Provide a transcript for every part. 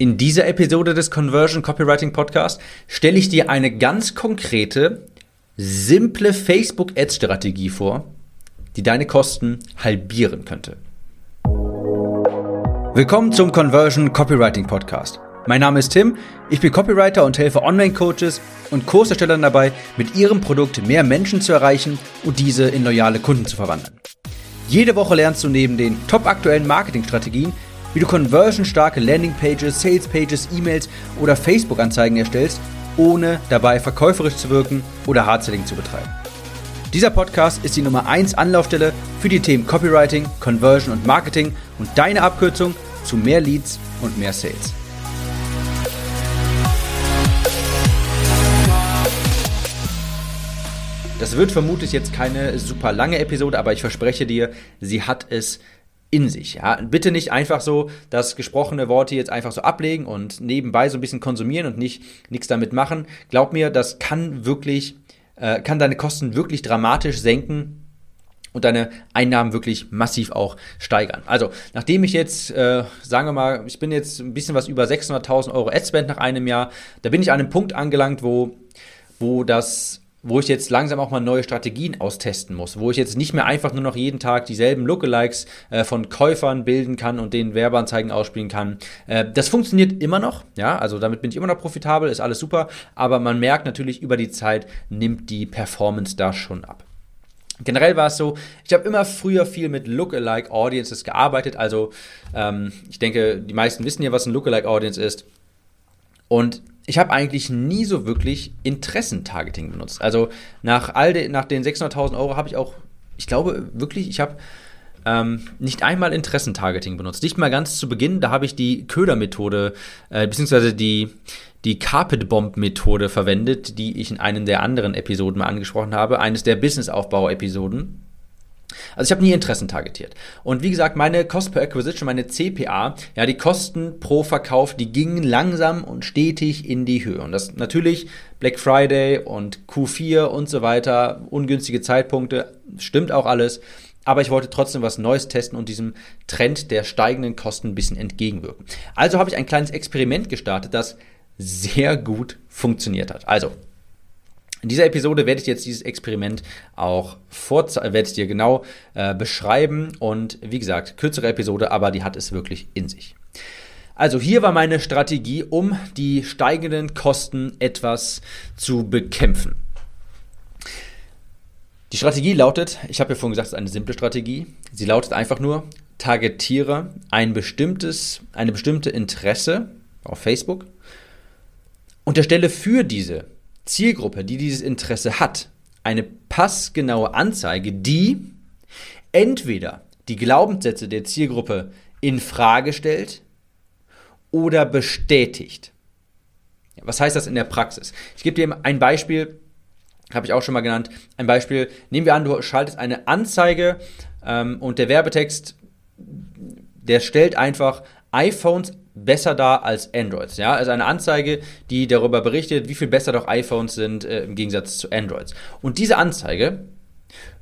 In dieser Episode des Conversion Copywriting Podcast stelle ich dir eine ganz konkrete, simple Facebook Ads Strategie vor, die deine Kosten halbieren könnte. Willkommen zum Conversion Copywriting Podcast. Mein Name ist Tim, ich bin Copywriter und helfe Online-Coaches und Kurserstellern dabei, mit ihrem Produkt mehr Menschen zu erreichen und diese in loyale Kunden zu verwandeln. Jede Woche lernst du neben den top aktuellen Marketingstrategien, wie du conversionstarke Landingpages, Salespages, E-Mails oder Facebook-Anzeigen erstellst, ohne dabei verkäuferisch zu wirken oder Hardselling zu betreiben. Dieser Podcast ist die Nummer 1 Anlaufstelle für die Themen Copywriting, Conversion und Marketing und deine Abkürzung zu mehr Leads und mehr Sales. Das wird vermutlich jetzt keine super lange Episode, aber ich verspreche dir, sie hat es in sich. Ja? Bitte nicht einfach so das gesprochene Wort jetzt einfach so ablegen und nebenbei so ein bisschen konsumieren und nicht nichts damit machen. Glaub mir, das kann wirklich, äh, kann deine Kosten wirklich dramatisch senken und deine Einnahmen wirklich massiv auch steigern. Also, nachdem ich jetzt, äh, sagen wir mal, ich bin jetzt ein bisschen was über 600.000 Euro Adspend nach einem Jahr, da bin ich an einem Punkt angelangt, wo, wo das wo ich jetzt langsam auch mal neue Strategien austesten muss, wo ich jetzt nicht mehr einfach nur noch jeden Tag dieselben Lookalikes äh, von Käufern bilden kann und den Werbeanzeigen ausspielen kann. Äh, das funktioniert immer noch, ja, also damit bin ich immer noch profitabel, ist alles super, aber man merkt natürlich über die Zeit nimmt die Performance da schon ab. Generell war es so, ich habe immer früher viel mit Lookalike Audiences gearbeitet. Also ähm, ich denke, die meisten wissen ja, was ein Lookalike Audience ist. Und ich habe eigentlich nie so wirklich Interessentargeting benutzt. Also nach all de, nach den 600.000 Euro habe ich auch, ich glaube wirklich, ich habe ähm, nicht einmal Interessentargeting benutzt. Nicht mal ganz zu Beginn, da habe ich die Ködermethode, äh, beziehungsweise die, die Carpet Bomb Methode verwendet, die ich in einem der anderen Episoden mal angesprochen habe, eines der Businessaufbau-Episoden. Also ich habe nie Interessen targetiert. Und wie gesagt, meine Cost per Acquisition, meine CPA, ja, die Kosten pro Verkauf, die gingen langsam und stetig in die Höhe. Und das natürlich Black Friday und Q4 und so weiter, ungünstige Zeitpunkte, stimmt auch alles. Aber ich wollte trotzdem was Neues testen und diesem Trend der steigenden Kosten ein bisschen entgegenwirken. Also habe ich ein kleines Experiment gestartet, das sehr gut funktioniert hat. Also, in dieser Episode werde ich jetzt dieses Experiment auch werde ich dir genau äh, beschreiben und wie gesagt, kürzere Episode, aber die hat es wirklich in sich. Also hier war meine Strategie, um die steigenden Kosten etwas zu bekämpfen. Die Strategie lautet, ich habe ja vorhin gesagt, es ist eine simple Strategie. Sie lautet einfach nur, targetiere ein bestimmtes, eine bestimmte Interesse auf Facebook, unterstelle für diese Zielgruppe, die dieses Interesse hat, eine passgenaue Anzeige, die entweder die Glaubenssätze der Zielgruppe in Frage stellt oder bestätigt. Was heißt das in der Praxis? Ich gebe dir ein Beispiel, habe ich auch schon mal genannt. Ein Beispiel, nehmen wir an, du schaltest eine Anzeige ähm, und der Werbetext, der stellt einfach iPhones besser da als Androids. Ja? Also eine Anzeige, die darüber berichtet, wie viel besser doch iPhones sind äh, im Gegensatz zu Androids. Und diese Anzeige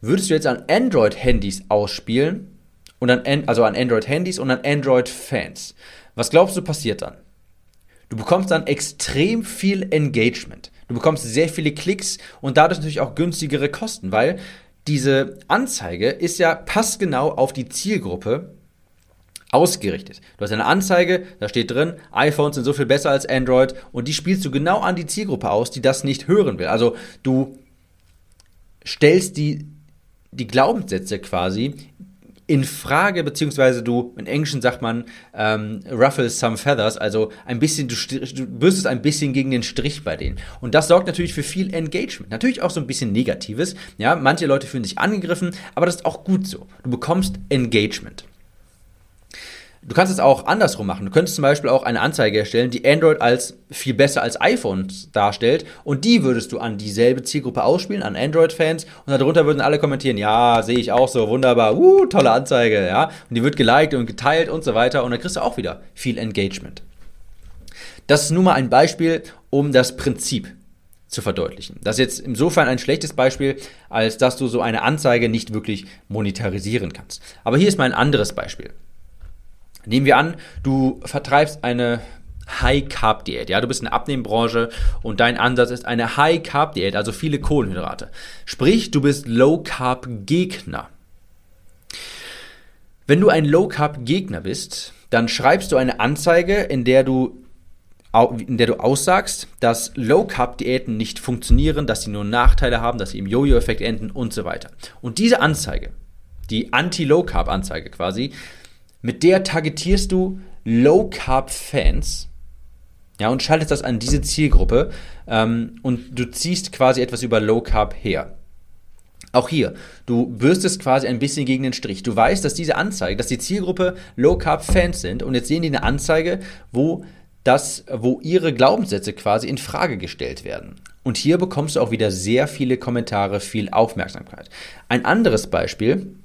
würdest du jetzt an Android-Handys ausspielen, und an, also an Android-Handys und an Android-Fans. Was glaubst du passiert dann? Du bekommst dann extrem viel Engagement. Du bekommst sehr viele Klicks und dadurch natürlich auch günstigere Kosten, weil diese Anzeige ist ja passgenau auf die Zielgruppe ausgerichtet. Du hast eine Anzeige, da steht drin, iPhones sind so viel besser als Android und die spielst du genau an die Zielgruppe aus, die das nicht hören will. Also du stellst die, die Glaubenssätze quasi in Frage, beziehungsweise du, in Englischen sagt man, ähm, ruffle some feathers, also ein bisschen, du, du bürstest ein bisschen gegen den Strich bei denen. Und das sorgt natürlich für viel Engagement. Natürlich auch so ein bisschen Negatives. Ja, manche Leute fühlen sich angegriffen, aber das ist auch gut so. Du bekommst Engagement. Du kannst es auch andersrum machen. Du könntest zum Beispiel auch eine Anzeige erstellen, die Android als viel besser als iPhones darstellt und die würdest du an dieselbe Zielgruppe ausspielen, an Android-Fans und darunter würden alle kommentieren, ja, sehe ich auch so, wunderbar, uh, tolle Anzeige, ja. Und die wird geliked und geteilt und so weiter und dann kriegst du auch wieder viel Engagement. Das ist nun mal ein Beispiel, um das Prinzip zu verdeutlichen. Das ist jetzt insofern ein schlechtes Beispiel, als dass du so eine Anzeige nicht wirklich monetarisieren kannst. Aber hier ist mal ein anderes Beispiel. Nehmen wir an, du vertreibst eine High-Carb-Diät. Ja, du bist in der Abnehmbranche und dein Ansatz ist eine High-Carb-Diät, also viele Kohlenhydrate. Sprich, du bist Low-Carb-Gegner. Wenn du ein Low-Carb-Gegner bist, dann schreibst du eine Anzeige, in der du in der du aussagst, dass Low-Carb-Diäten nicht funktionieren, dass sie nur Nachteile haben, dass sie im Jojo-Effekt enden und so weiter. Und diese Anzeige, die Anti-Low-Carb-Anzeige quasi, mit der targetierst du Low-Carb-Fans ja, und schaltest das an diese Zielgruppe ähm, und du ziehst quasi etwas über Low-Carb her. Auch hier, du bürstest quasi ein bisschen gegen den Strich. Du weißt, dass diese Anzeige, dass die Zielgruppe Low Carb Fans sind und jetzt sehen die eine Anzeige, wo das, wo ihre Glaubenssätze quasi in Frage gestellt werden. Und hier bekommst du auch wieder sehr viele Kommentare, viel Aufmerksamkeit. Ein anderes Beispiel,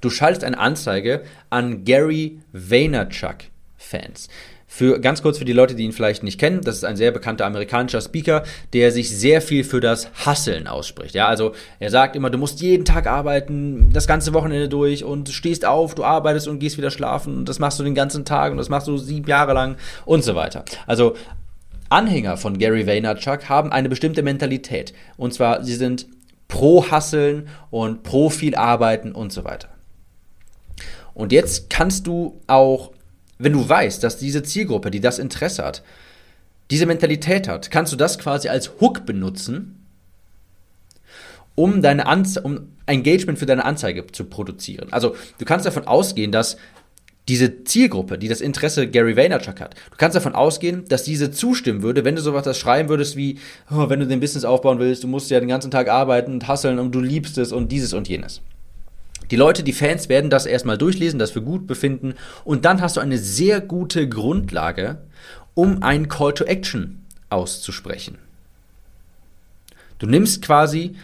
du schaltest eine Anzeige an Gary Vaynerchuk Fans. Für ganz kurz für die Leute, die ihn vielleicht nicht kennen, das ist ein sehr bekannter amerikanischer Speaker, der sich sehr viel für das Hasseln ausspricht. Ja, also er sagt immer, du musst jeden Tag arbeiten, das ganze Wochenende durch und stehst auf, du arbeitest und gehst wieder schlafen und das machst du den ganzen Tag und das machst du sieben Jahre lang und so weiter. Also Anhänger von Gary Vaynerchuk haben eine bestimmte Mentalität und zwar sie sind pro Hasseln und pro viel arbeiten und so weiter. Und jetzt kannst du auch wenn du weißt, dass diese Zielgruppe, die das Interesse hat, diese Mentalität hat, kannst du das quasi als Hook benutzen, um deine um Engagement für deine Anzeige zu produzieren. Also du kannst davon ausgehen, dass diese Zielgruppe, die das Interesse Gary Vaynerchuk hat, du kannst davon ausgehen, dass diese zustimmen würde, wenn du sowas das schreiben würdest wie, oh, wenn du den Business aufbauen willst, du musst ja den ganzen Tag arbeiten und hasseln und du liebst es und dieses und jenes. Die Leute, die Fans werden das erstmal durchlesen, das für gut befinden und dann hast du eine sehr gute Grundlage, um einen Call to Action auszusprechen. Du nimmst quasi,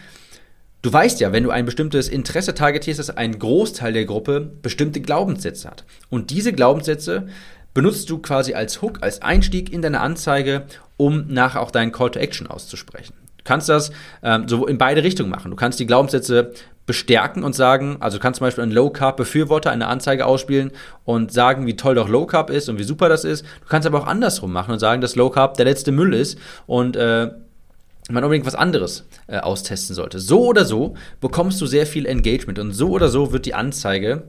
du weißt ja, wenn du ein bestimmtes Interesse targetierst, dass ein Großteil der Gruppe bestimmte Glaubenssätze hat. Und diese Glaubenssätze benutzt du quasi als Hook, als Einstieg in deine Anzeige, um nachher auch deinen Call to Action auszusprechen. Kannst das ähm, so in beide Richtungen machen. Du kannst die Glaubenssätze bestärken und sagen, also kannst zum Beispiel einen Low Carb Befürworter eine Anzeige ausspielen und sagen, wie toll doch Low Carb ist und wie super das ist. Du kannst aber auch andersrum machen und sagen, dass Low Carb der letzte Müll ist und äh, man unbedingt was anderes äh, austesten sollte. So oder so bekommst du sehr viel Engagement und so oder so wird die Anzeige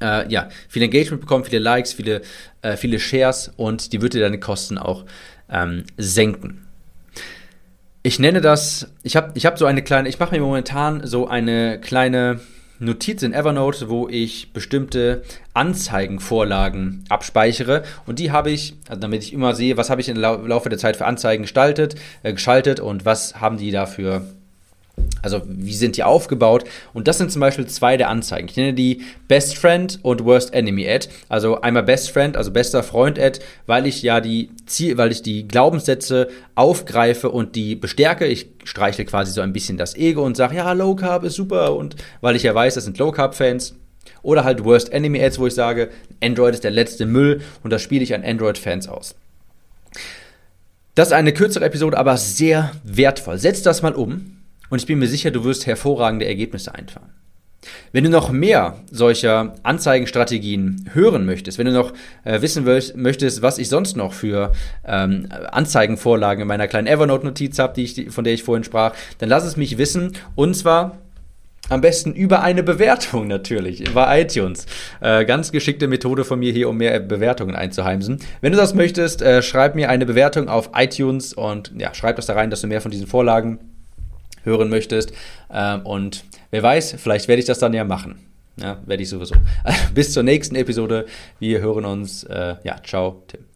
äh, ja, viel Engagement bekommen, viele Likes, viele, äh, viele Shares und die wird dir deine Kosten auch ähm, senken ich nenne das, ich habe ich hab so eine kleine, ich mache mir momentan so eine kleine Notiz in Evernote, wo ich bestimmte Anzeigenvorlagen abspeichere. Und die habe ich, also damit ich immer sehe, was habe ich im Laufe der Zeit für Anzeigen gestaltet, äh, geschaltet und was haben die dafür also wie sind die aufgebaut? Und das sind zum Beispiel zwei der Anzeigen. Ich nenne die Best Friend und Worst Enemy Ad. Also einmal Best Friend, also bester Freund Ad, weil ich ja die Ziel, weil ich die Glaubenssätze aufgreife und die bestärke. Ich streichle quasi so ein bisschen das Ego und sage, ja, Low Carb ist super und weil ich ja weiß, das sind Low Carb Fans. Oder halt Worst Enemy Ads, wo ich sage, Android ist der letzte Müll und das spiele ich an Android-Fans aus. Das ist eine kürzere Episode, aber sehr wertvoll. Setz das mal um und ich bin mir sicher, du wirst hervorragende Ergebnisse einfahren. Wenn du noch mehr solcher Anzeigenstrategien hören möchtest, wenn du noch äh, wissen möchtest, was ich sonst noch für ähm, Anzeigenvorlagen in meiner kleinen Evernote-Notiz habe, von der ich vorhin sprach, dann lass es mich wissen. Und zwar am besten über eine Bewertung natürlich bei iTunes. Äh, ganz geschickte Methode von mir hier, um mehr Bewertungen einzuheimsen. Wenn du das möchtest, äh, schreib mir eine Bewertung auf iTunes und ja, schreib das da rein, dass du mehr von diesen Vorlagen hören möchtest. Ähm, und wer weiß, vielleicht werde ich das dann ja machen. Ja, werde ich sowieso. Bis zur nächsten Episode. Wir hören uns. Äh, ja, ciao, Tim.